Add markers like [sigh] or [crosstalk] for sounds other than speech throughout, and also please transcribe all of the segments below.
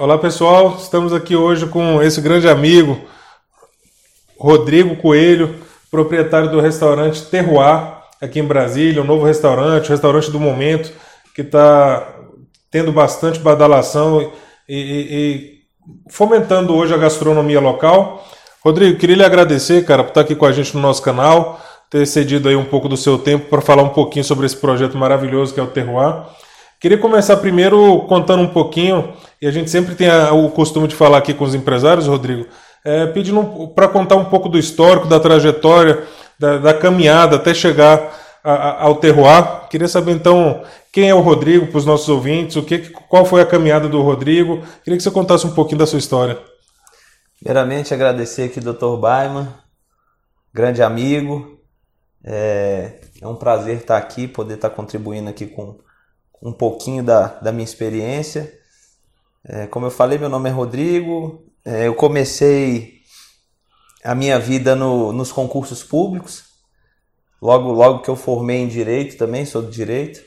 Olá pessoal, estamos aqui hoje com esse grande amigo, Rodrigo Coelho, proprietário do restaurante Terroir, aqui em Brasília, um novo restaurante, o restaurante do momento, que está tendo bastante badalação e, e, e, fomentando hoje a gastronomia local. Rodrigo, queria lhe agradecer, cara, por estar aqui com a gente no nosso canal, ter cedido aí um pouco do seu tempo para falar um pouquinho sobre esse projeto maravilhoso que é o Terroir. Queria começar primeiro contando um pouquinho, e a gente sempre tem a, o costume de falar aqui com os empresários, Rodrigo, é, pedindo para contar um pouco do histórico, da trajetória, da, da caminhada até chegar a, a, ao terroir. Queria saber então quem é o Rodrigo para os nossos ouvintes, o que, qual foi a caminhada do Rodrigo. Queria que você contasse um pouquinho da sua história. Primeiramente, agradecer aqui Dr. Baiman, grande amigo. É, é um prazer estar aqui, poder estar contribuindo aqui com um pouquinho da, da minha experiência. É, como eu falei, meu nome é Rodrigo. É, eu comecei a minha vida no, nos concursos públicos. Logo, logo que eu formei em direito também, sou direito.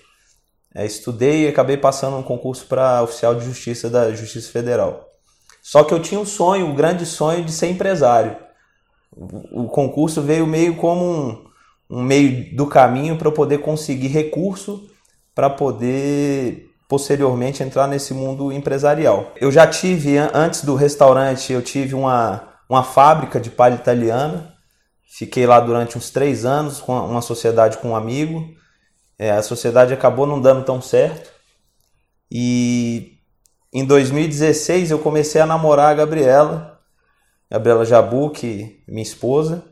É, estudei e acabei passando um concurso para oficial de justiça da Justiça Federal. Só que eu tinha um sonho, um grande sonho de ser empresário. O, o concurso veio meio como um, um meio do caminho para eu poder conseguir recurso para poder posteriormente entrar nesse mundo empresarial. Eu já tive, antes do restaurante, eu tive uma, uma fábrica de palha italiana. Fiquei lá durante uns três anos com uma sociedade com um amigo. É, a sociedade acabou não dando tão certo. E em 2016 eu comecei a namorar a Gabriela, Gabriela Jabu, que minha esposa.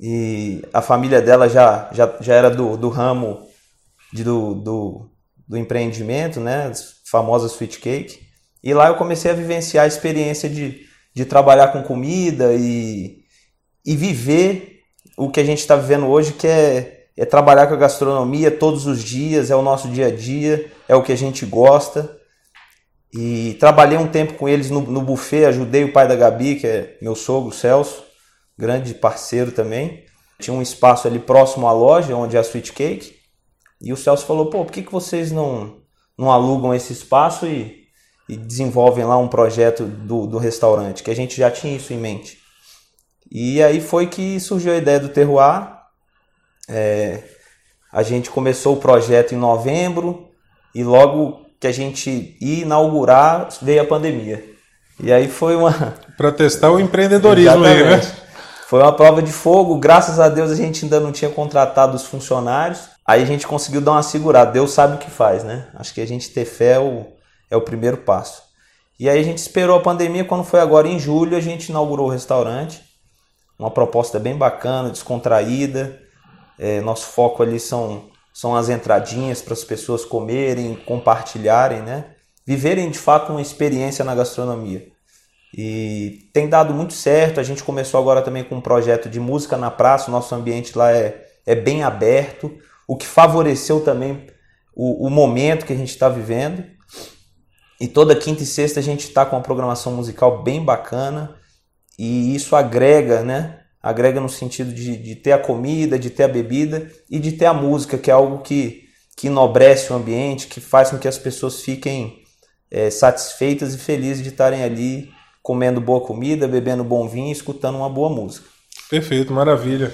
E a família dela já, já, já era do, do ramo de, do, do, do empreendimento, né? As famosas sweet cake. E lá eu comecei a vivenciar a experiência de, de trabalhar com comida e, e viver o que a gente está vivendo hoje, que é, é trabalhar com a gastronomia todos os dias, é o nosso dia a dia, é o que a gente gosta. E trabalhei um tempo com eles no, no buffet, ajudei o pai da Gabi, que é meu sogro, Celso, grande parceiro também. Tinha um espaço ali próximo à loja, onde é a Sweet Cake. E o Celso falou, pô, por que, que vocês não, não alugam esse espaço e, e desenvolvem lá um projeto do, do restaurante? Que a gente já tinha isso em mente. E aí foi que surgiu a ideia do Terroir. É, a gente começou o projeto em novembro e logo que a gente ia inaugurar veio a pandemia. E aí foi uma. [laughs] Para testar o empreendedorismo aí, né? Foi uma prova de fogo. Graças a Deus a gente ainda não tinha contratado os funcionários. Aí a gente conseguiu dar uma segurada. Deus sabe o que faz, né? Acho que a gente ter fé é o, é o primeiro passo. E aí a gente esperou a pandemia. Quando foi agora em julho, a gente inaugurou o restaurante. Uma proposta bem bacana, descontraída. É, nosso foco ali são, são as entradinhas para as pessoas comerem, compartilharem, né? Viverem de fato uma experiência na gastronomia. E tem dado muito certo. A gente começou agora também com um projeto de música na praça. O nosso ambiente lá é, é bem aberto o que favoreceu também o, o momento que a gente está vivendo. E toda quinta e sexta a gente está com uma programação musical bem bacana e isso agrega, né? Agrega no sentido de, de ter a comida, de ter a bebida e de ter a música, que é algo que, que enobrece o ambiente, que faz com que as pessoas fiquem é, satisfeitas e felizes de estarem ali comendo boa comida, bebendo bom vinho escutando uma boa música. Perfeito, maravilha.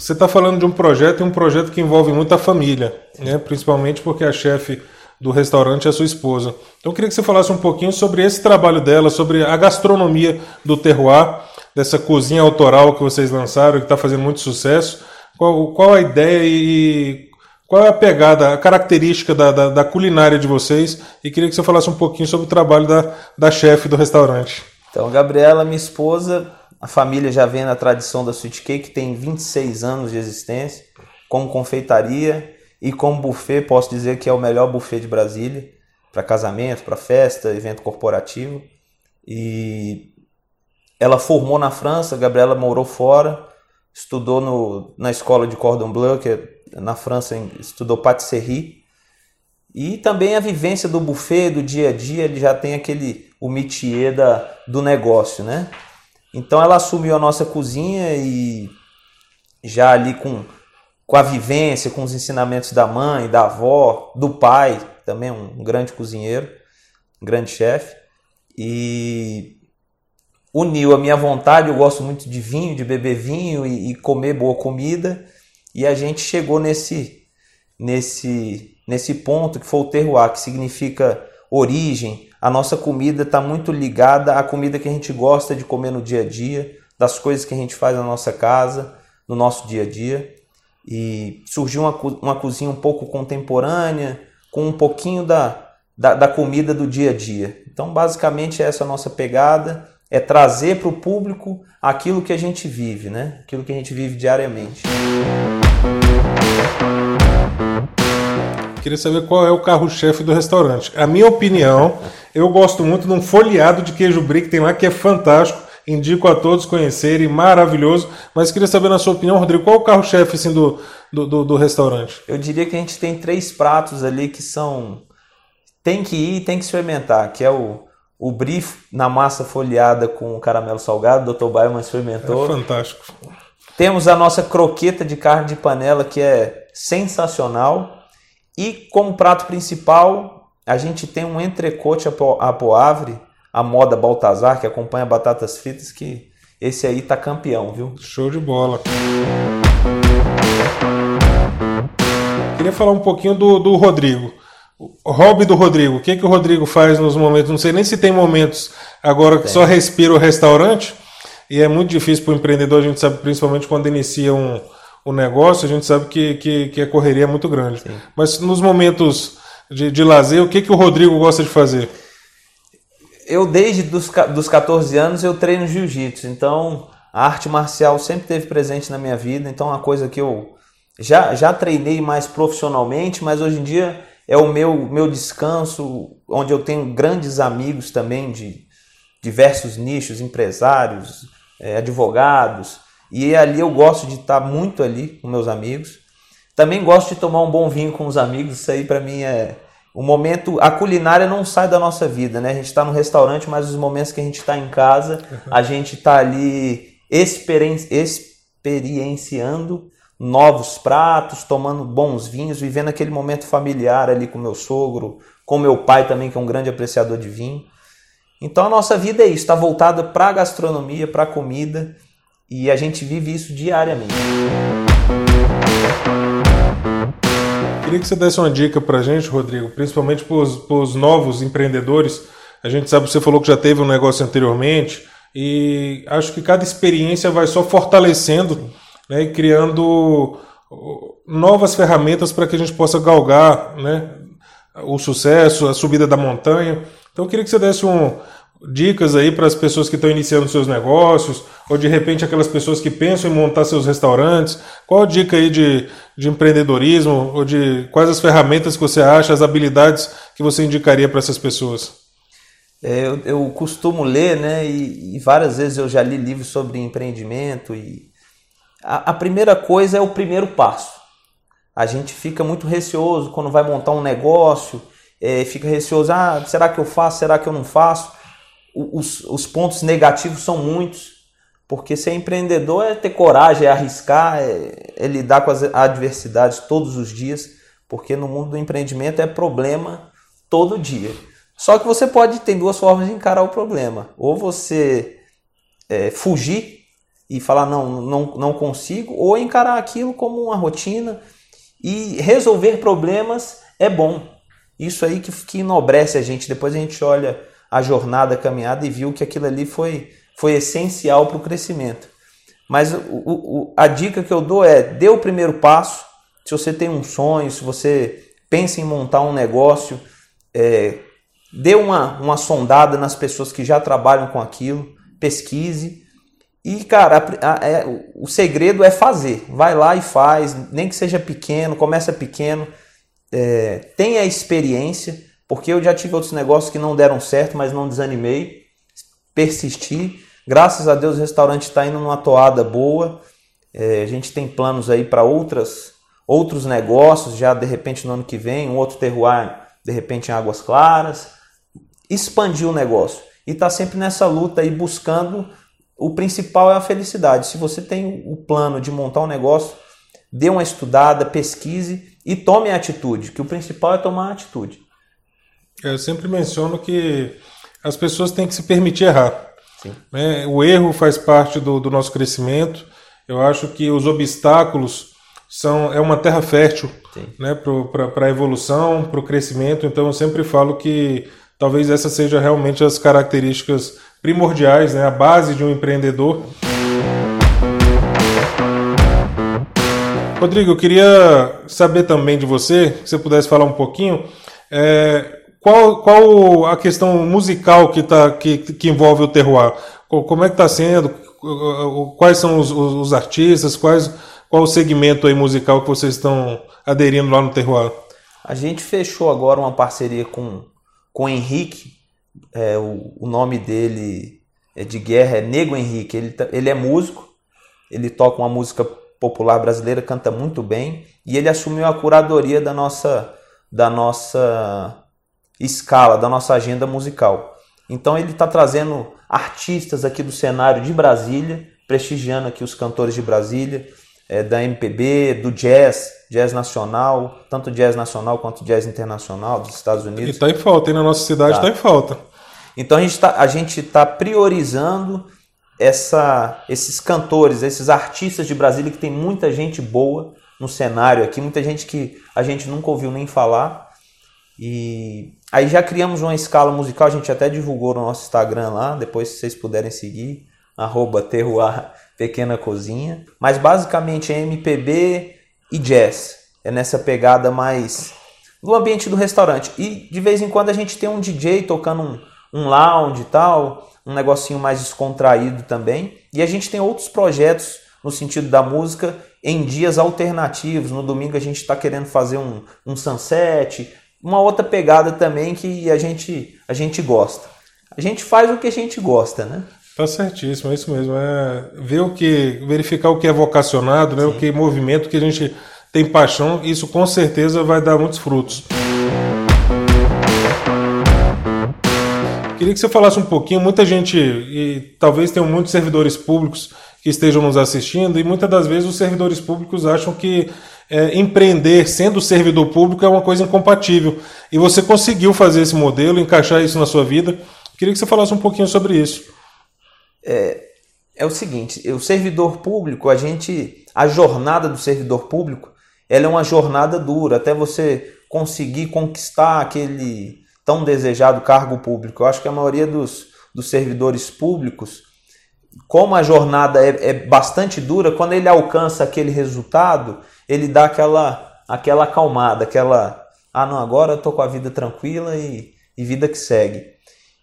Você está falando de um projeto e um projeto que envolve muita família, né? principalmente porque a chefe do restaurante é sua esposa. Então eu queria que você falasse um pouquinho sobre esse trabalho dela, sobre a gastronomia do terroir, dessa cozinha autoral que vocês lançaram, que está fazendo muito sucesso. Qual, qual a ideia e qual é a pegada, a característica da, da, da, culinária de vocês? E queria que você falasse um pouquinho sobre o trabalho da, da chefe do restaurante. Então, Gabriela, minha esposa, a família já vem na tradição da Sweet Cake, tem 26 anos de existência, como confeitaria e como buffet, posso dizer que é o melhor buffet de Brasília, para casamento, para festa, evento corporativo. E ela formou na França, Gabriela morou fora, estudou no, na escola de Cordon Bleu, que é na França estudou patisserie. E também a vivência do buffet, do dia a dia, ele já tem aquele o métier da, do negócio, né? Então ela assumiu a nossa cozinha e já ali com, com a vivência, com os ensinamentos da mãe, da avó, do pai, também um grande cozinheiro, um grande chefe. E uniu a minha vontade, eu gosto muito de vinho, de beber vinho e, e comer boa comida. E a gente chegou nesse, nesse, nesse ponto que foi o terroir, que significa origem. A nossa comida está muito ligada à comida que a gente gosta de comer no dia a dia, das coisas que a gente faz na nossa casa, no nosso dia a dia. E surgiu uma, uma cozinha um pouco contemporânea, com um pouquinho da, da, da comida do dia a dia. Então, basicamente, essa é a nossa pegada é trazer para o público aquilo que a gente vive, né? Aquilo que a gente vive diariamente. Queria saber qual é o carro-chefe do restaurante. A minha opinião, eu gosto muito de um folheado de queijo brie que tem lá que é fantástico. Indico a todos conhecerem, maravilhoso. Mas queria saber, na sua opinião, Rodrigo, qual é o carro-chefe assim, do, do, do, do restaurante? Eu diria que a gente tem três pratos ali que são. Tem que ir e tem que experimentar, que é o, o brie na massa folheada com caramelo salgado, o Dr. Baiman experimentou. É fantástico. Temos a nossa croqueta de carne de panela, que é sensacional. E como prato principal, a gente tem um entrecote a poavre, a moda Baltazar, que acompanha batatas fritas, que esse aí tá campeão, viu? Show de bola. Queria falar um pouquinho do, do Rodrigo. O hobby do Rodrigo, o que, que o Rodrigo faz nos momentos? Não sei nem se tem momentos agora que tem. só respira o restaurante, e é muito difícil para o empreendedor, a gente sabe, principalmente quando inicia um, um negócio, a gente sabe que, que, que a correria é muito grande. Sim. Mas nos momentos de, de lazer, o que, que o Rodrigo gosta de fazer? Eu, desde dos, dos 14 anos, eu treino jiu-jitsu, então a arte marcial sempre teve presente na minha vida, então é uma coisa que eu já, já treinei mais profissionalmente, mas hoje em dia é o meu, meu descanso, onde eu tenho grandes amigos também de diversos nichos, empresários, é, advogados, e ali eu gosto de estar muito ali com meus amigos. Também gosto de tomar um bom vinho com os amigos, isso aí para mim é o momento. A culinária não sai da nossa vida, né? A gente está no restaurante, mas os momentos que a gente está em casa, [laughs] a gente está ali experienciando novos pratos, tomando bons vinhos, vivendo aquele momento familiar ali com meu sogro, com meu pai também, que é um grande apreciador de vinho. Então a nossa vida é isso, está voltada para a gastronomia, para a comida, e a gente vive isso diariamente. Queria que você desse uma dica para a gente, Rodrigo, principalmente para os novos empreendedores. A gente sabe que você falou que já teve um negócio anteriormente, e acho que cada experiência vai só fortalecendo né, e criando novas ferramentas para que a gente possa galgar né, o sucesso, a subida da montanha. Então eu queria que você desse um, dicas aí para as pessoas que estão iniciando seus negócios, ou de repente aquelas pessoas que pensam em montar seus restaurantes. Qual a dica aí de, de empreendedorismo, ou de quais as ferramentas que você acha, as habilidades que você indicaria para essas pessoas? É, eu, eu, costumo ler, né, e, e várias vezes eu já li livros sobre empreendimento e a, a primeira coisa é o primeiro passo. A gente fica muito receoso quando vai montar um negócio, é, fica receoso, ah, será que eu faço, será que eu não faço? Os, os pontos negativos são muitos, porque ser empreendedor é ter coragem, é arriscar, é, é lidar com as adversidades todos os dias, porque no mundo do empreendimento é problema todo dia. Só que você pode ter duas formas de encarar o problema. Ou você é, fugir e falar não, não, não consigo, ou encarar aquilo como uma rotina e resolver problemas é bom. Isso aí que, que enobrece a gente. Depois a gente olha a jornada, a caminhada e viu que aquilo ali foi, foi essencial para o crescimento. Mas o, o, a dica que eu dou é: dê o primeiro passo. Se você tem um sonho, se você pensa em montar um negócio, é, dê uma, uma sondada nas pessoas que já trabalham com aquilo, pesquise e, cara, a, a, é, o segredo é fazer. Vai lá e faz, nem que seja pequeno, começa pequeno, é, tenha experiência, porque eu já tive outros negócios que não deram certo, mas não desanimei, persisti. Graças a Deus o restaurante está indo numa toada boa. É, a gente tem planos aí para outras outros negócios, já de repente no ano que vem, um outro terroir, de repente em Águas Claras. Expandir o negócio. E está sempre nessa luta aí buscando o principal é a felicidade. Se você tem o plano de montar um negócio, dê uma estudada, pesquise e tome a atitude, que o principal é tomar a atitude. Eu sempre menciono que as pessoas têm que se permitir errar. Né? O erro faz parte do, do nosso crescimento. Eu acho que os obstáculos são é uma terra fértil né, para a evolução, para o crescimento. Então eu sempre falo que talvez essa seja realmente as características primordiais, né, a base de um empreendedor. Rodrigo, eu queria saber também de você, se você pudesse falar um pouquinho, é, qual, qual a questão musical que, tá, que, que envolve o terroir? Como é que está sendo? Quais são os, os, artistas? Quais, qual o segmento aí musical que vocês estão aderindo lá no terroir? A gente fechou agora uma parceria com, com o Henrique. É, o, o nome dele é de guerra, é Nego Henrique. Ele, tá, ele é músico, ele toca uma música popular brasileira, canta muito bem. E ele assumiu a curadoria da nossa, da nossa escala da nossa agenda musical. Então ele está trazendo artistas aqui do cenário de Brasília, prestigiando aqui os cantores de Brasília, é, da MPB, do jazz, jazz nacional, tanto jazz nacional quanto jazz internacional dos Estados Unidos. E está em falta, hein? Na nossa cidade está tá em falta. Então a gente está tá priorizando essa, esses cantores, esses artistas de Brasília que tem muita gente boa no cenário aqui, muita gente que a gente nunca ouviu nem falar. E Aí já criamos uma escala musical, a gente até divulgou no nosso Instagram lá, depois se vocês puderem seguir, arroba terroir pequena cozinha. Mas basicamente é MPB e jazz. É nessa pegada mais do ambiente do restaurante. E de vez em quando a gente tem um DJ tocando um, um lounge e tal, um negocinho mais descontraído também. E a gente tem outros projetos no sentido da música em dias alternativos. No domingo a gente está querendo fazer um, um sunset, uma outra pegada também que a gente, a gente gosta. A gente faz o que a gente gosta, né? Tá certíssimo, é isso mesmo. É ver o que, verificar o que é vocacionado, né? O que é movimento, que a gente tem paixão, isso com certeza vai dar muitos frutos. Queria que você falasse um pouquinho, muita gente, e talvez tenham muitos servidores públicos que estejam nos assistindo, e muitas das vezes os servidores públicos acham que é, empreender sendo servidor público é uma coisa incompatível. E você conseguiu fazer esse modelo, encaixar isso na sua vida. Queria que você falasse um pouquinho sobre isso. É, é o seguinte, o servidor público, a gente, a jornada do servidor público, ela é uma jornada dura, até você conseguir conquistar aquele tão desejado cargo público. Eu acho que a maioria dos, dos servidores públicos, como a jornada é, é bastante dura, quando ele alcança aquele resultado, ele dá aquela, aquela acalmada, aquela, ah não, agora eu tô com a vida tranquila e, e vida que segue.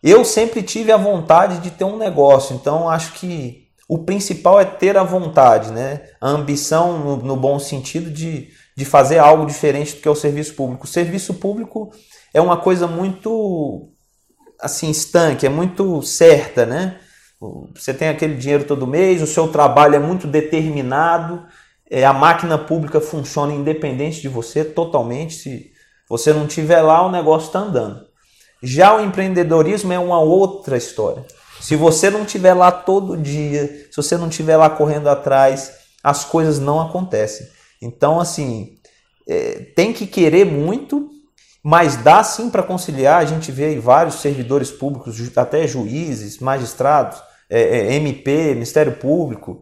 Eu sempre tive a vontade de ter um negócio, então acho que o principal é ter a vontade, né? A ambição no, no bom sentido de, de fazer algo diferente do que é o serviço público. O serviço público é uma coisa muito assim estanque, é muito certa, né? Você tem aquele dinheiro todo mês, o seu trabalho é muito determinado é, a máquina pública funciona independente de você totalmente. Se você não estiver lá, o negócio está andando. Já o empreendedorismo é uma outra história. Se você não estiver lá todo dia, se você não estiver lá correndo atrás, as coisas não acontecem. Então, assim, é, tem que querer muito, mas dá sim para conciliar. A gente vê aí vários servidores públicos, até juízes, magistrados, é, é MP, Ministério Público,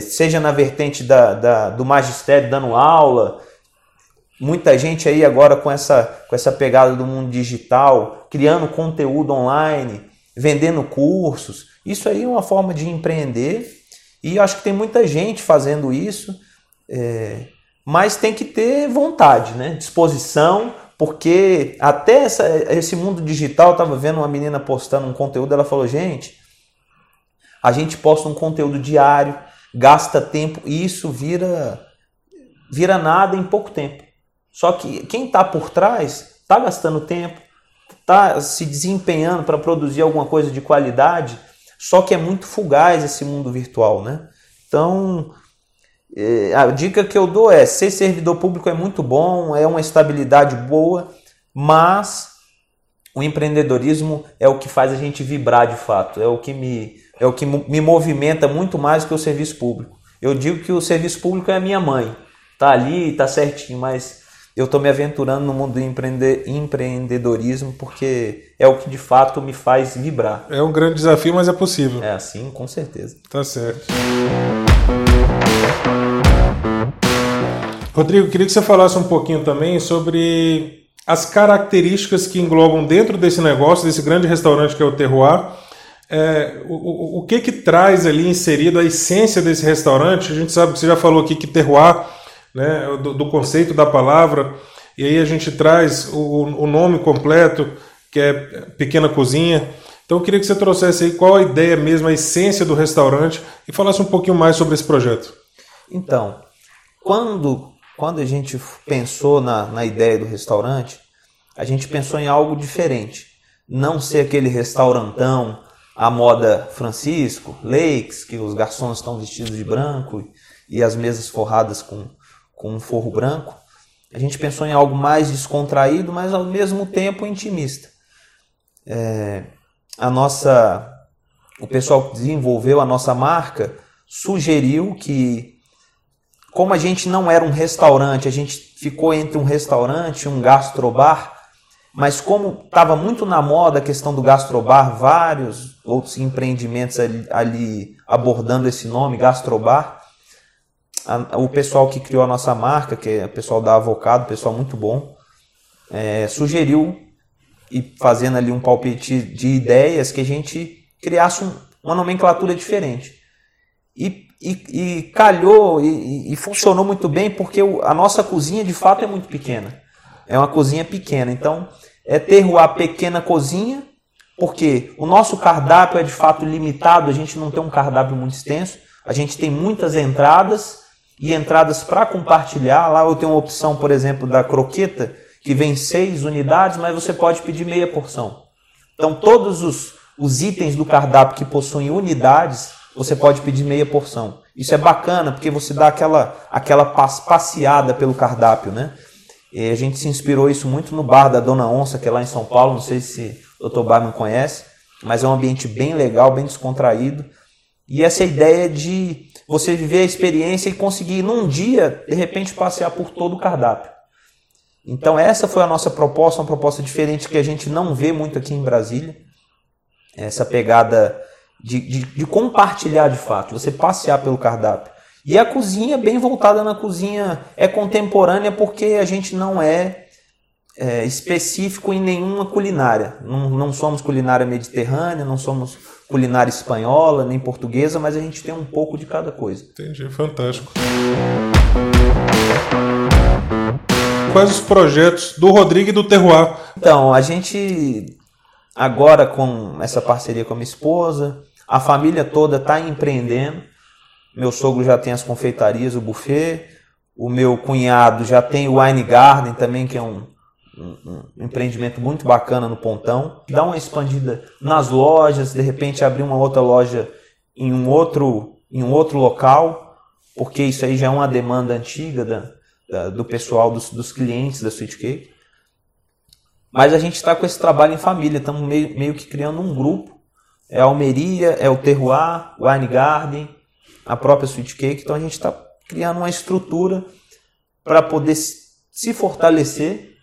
seja na vertente da, da, do magistério dando aula, muita gente aí agora com essa, com essa pegada do mundo digital, criando conteúdo online, vendendo cursos. Isso aí é uma forma de empreender e eu acho que tem muita gente fazendo isso, é, mas tem que ter vontade, né? disposição, porque até essa, esse mundo digital, eu estava vendo uma menina postando um conteúdo, ela falou, gente, a gente posta um conteúdo diário, gasta tempo e isso vira vira nada em pouco tempo. Só que quem está por trás está gastando tempo, está se desempenhando para produzir alguma coisa de qualidade, só que é muito fugaz esse mundo virtual, né? Então, é, a dica que eu dou é: ser servidor público é muito bom, é uma estabilidade boa, mas o empreendedorismo é o que faz a gente vibrar de fato, é o que me é o que me movimenta muito mais que o serviço público. Eu digo que o serviço público é a minha mãe. Tá ali, tá certinho, mas eu estou me aventurando no mundo do empreende empreendedorismo porque é o que de fato me faz vibrar. É um grande desafio, mas é possível. É assim, com certeza. Tá certo. Rodrigo, queria que você falasse um pouquinho também sobre as características que englobam dentro desse negócio, desse grande restaurante que é o Terroir. É, o, o, que que traz ali inserido a essência desse restaurante? A gente sabe que você já falou aqui que Terroir né, do, do, conceito da palavra, e aí a gente traz o, o, nome completo, que é Pequena Cozinha. Então eu queria que você trouxesse aí qual a ideia mesmo, a essência do restaurante e falasse um pouquinho mais sobre esse projeto. Então, quando, quando a gente pensou na, na ideia do restaurante, a gente pensou em algo diferente. Não ser aquele restaurantão à moda Francisco, Lakes, que os garçons estão vestidos de branco e as mesas forradas com, com um forro branco. A gente pensou em algo mais descontraído, mas ao mesmo tempo intimista. É, a nossa, o pessoal que desenvolveu a nossa marca sugeriu que, como a gente não era um restaurante, a gente ficou entre um restaurante e um gastrobar, mas como estava muito na moda a questão do gastrobar, vários outros empreendimentos ali, ali abordando esse nome, gastrobar, a, o pessoal que criou a nossa marca, que é o pessoal da Avocado, pessoal muito bom, é, sugeriu e fazendo ali um palpite de ideias que a gente criasse um, uma nomenclatura diferente. E, e, e calhou e, e, funcionou muito bem porque a nossa cozinha de fato é muito pequena. É uma cozinha pequena. Então, é ter uma pequena cozinha, porque o nosso cardápio é de fato limitado, a gente não tem um cardápio muito extenso, a gente tem muitas entradas e entradas para compartilhar. Lá eu tenho uma opção, por exemplo, da croqueta, que vem seis unidades, mas você pode pedir meia porção. Então, todos os, os itens do cardápio que possuem unidades, você pode pedir meia porção. Isso é bacana, porque você dá aquela, aquela passeada pelo cardápio, né? E a gente se inspirou isso muito no bar da Dona Onça, que é lá em São Paulo. Não sei se o Dr. Bar não conhece, mas é um ambiente bem legal, bem descontraído. E essa ideia de você viver a experiência e conseguir num dia, de repente, passear por todo o cardápio. Então essa foi a nossa proposta, uma proposta diferente que a gente não vê muito aqui em Brasília. Essa pegada de, de, de compartilhar de fato, você passear pelo cardápio. E a cozinha, bem voltada na cozinha, é contemporânea porque a gente não é é, específico em nenhuma culinária. Não, não somos culinária mediterrânea, não somos culinária espanhola, nem portuguesa, mas a gente tem um pouco de cada coisa. Entendi, fantástico. Quais os projetos do Rodrigo e do Terroir? Então, a gente agora com essa parceria com a minha esposa, a família toda está empreendendo. Meu sogro já tem as confeitarias, o buffet. O meu cunhado já tem o Wine Garden também, que é um, um, um, empreendimento muito bacana no Pontão. Dá uma expandida nas lojas, de repente abrir uma outra loja em um outro, em um outro local, porque isso aí já é uma demanda antiga da, da, do pessoal, dos, dos clientes da Sweet Cake. Mas a gente está com esse trabalho em família, estamos meio, meio que criando um grupo. É a Almeria, é o Terroir, Wine Garden, a própria Sweet Cake. Então a gente está criando uma estrutura para poder se fortalecer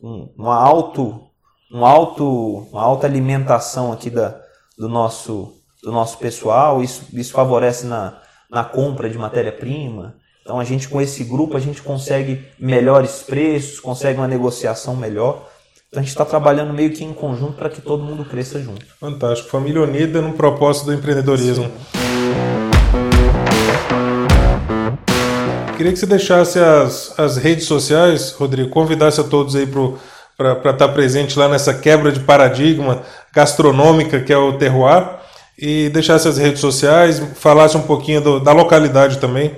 um, uma auto um alto uma alta alimentação aqui da, do nosso do nosso pessoal. Isso, isso favorece na, na compra de matéria-prima. Então a gente com esse grupo a gente consegue melhores preços consegue uma negociação melhor. Então a gente está trabalhando meio que em conjunto para que todo mundo cresça junto. Fantástico. Família unida no propósito do empreendedorismo. Sim. Queria que você deixasse as, as redes sociais, Rodrigo, convidasse a todos aí para estar tá presente lá nessa quebra de paradigma gastronômica que é o terroir e deixasse as redes sociais, falasse um pouquinho do, da localidade também.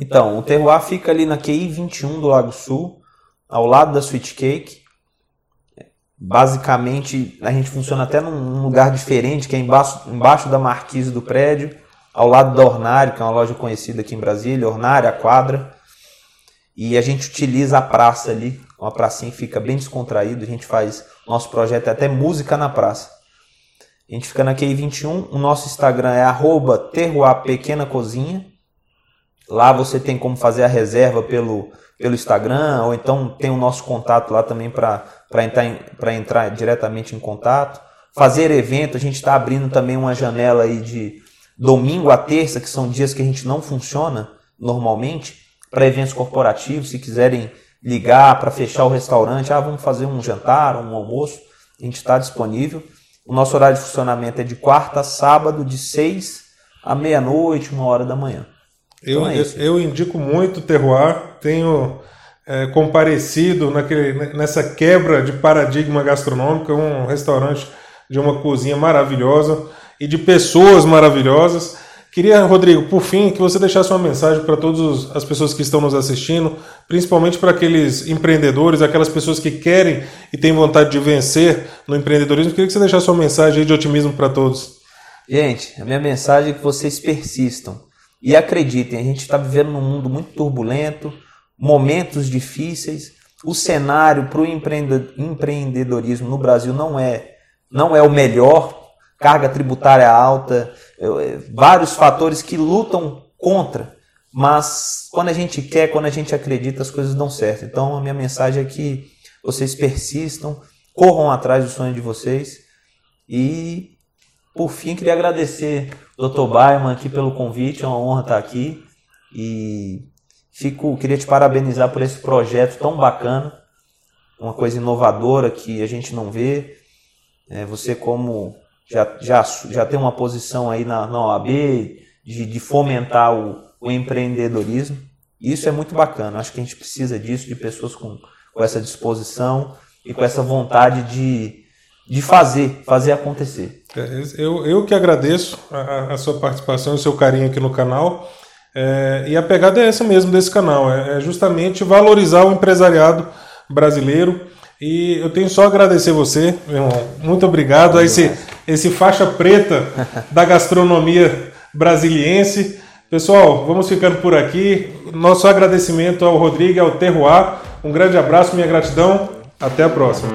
Então, o terroir fica ali na QI 21 do Lago Sul, ao lado da Sweet Cake. Basicamente, a gente funciona até num lugar diferente, que é embaixo, embaixo da marquise do prédio ao lado da Ornário, que é uma loja conhecida aqui em Brasília, Ornário, a quadra. E a gente utiliza a praça ali, uma pracinha fica bem descontraído. A gente faz, nosso projeto é até música na praça. A gente fica na QI21, o nosso Instagram é arroba Pequena Cozinha. Lá você tem como fazer a reserva pelo, pelo Instagram, ou então tem o nosso contato lá também para entrar, entrar diretamente em contato. Fazer evento, a gente está abrindo também uma janela aí de domingo a terça, que são dias que a gente não funciona normalmente, para eventos corporativos, se quiserem ligar para fechar o restaurante, ah, vamos fazer um jantar, um almoço, a gente está disponível. O nosso horário de funcionamento é de quarta a sábado, de 6 à meia-noite, uma hora da manhã. Eu, então é eu, eu, indico muito o Terroir, tenho é, comparecido naquele, nessa quebra de paradigma gastronômico, é um restaurante de uma cozinha maravilhosa e de pessoas maravilhosas. Queria, Rodrigo, por fim, que você deixasse uma mensagem para todas as pessoas que estão nos assistindo, principalmente para aqueles empreendedores, aquelas pessoas que querem e têm vontade de vencer no empreendedorismo. Queria que você deixasse uma mensagem de otimismo para todos. Gente, a minha mensagem é que vocês persistam e acreditem. A gente está vivendo num mundo muito turbulento, momentos difíceis. O cenário para o empreendedorismo no Brasil não é, não é o melhor carga tributária alta, vários fatores que lutam contra. Mas quando a gente quer, quando a gente acredita, as coisas dão certo. Então a minha mensagem é que vocês persistam, corram atrás do sonho de vocês. E por fim, queria agradecer o Dr. Baiman aqui pelo convite, é uma honra estar aqui. E fico, queria te parabenizar por esse projeto tão bacana, uma coisa inovadora que a gente não vê. É, você como já, já, já tem uma posição aí na, na OAB de, de fomentar o, o empreendedorismo. Isso é muito bacana. Acho que a gente precisa disso, de pessoas com, com essa disposição e com essa vontade de, de fazer, fazer acontecer. É, eu, eu que agradeço a, a sua participação e o seu carinho aqui no canal. É, e a pegada é essa mesmo desse canal, é, é justamente valorizar o empresariado brasileiro e eu tenho só a agradecer você, meu irmão. Muito obrigado a esse, esse faixa preta da gastronomia brasiliense. Pessoal, vamos ficando por aqui. Nosso agradecimento ao Rodrigo e ao Terroir. Um grande abraço, minha gratidão. Até a próxima.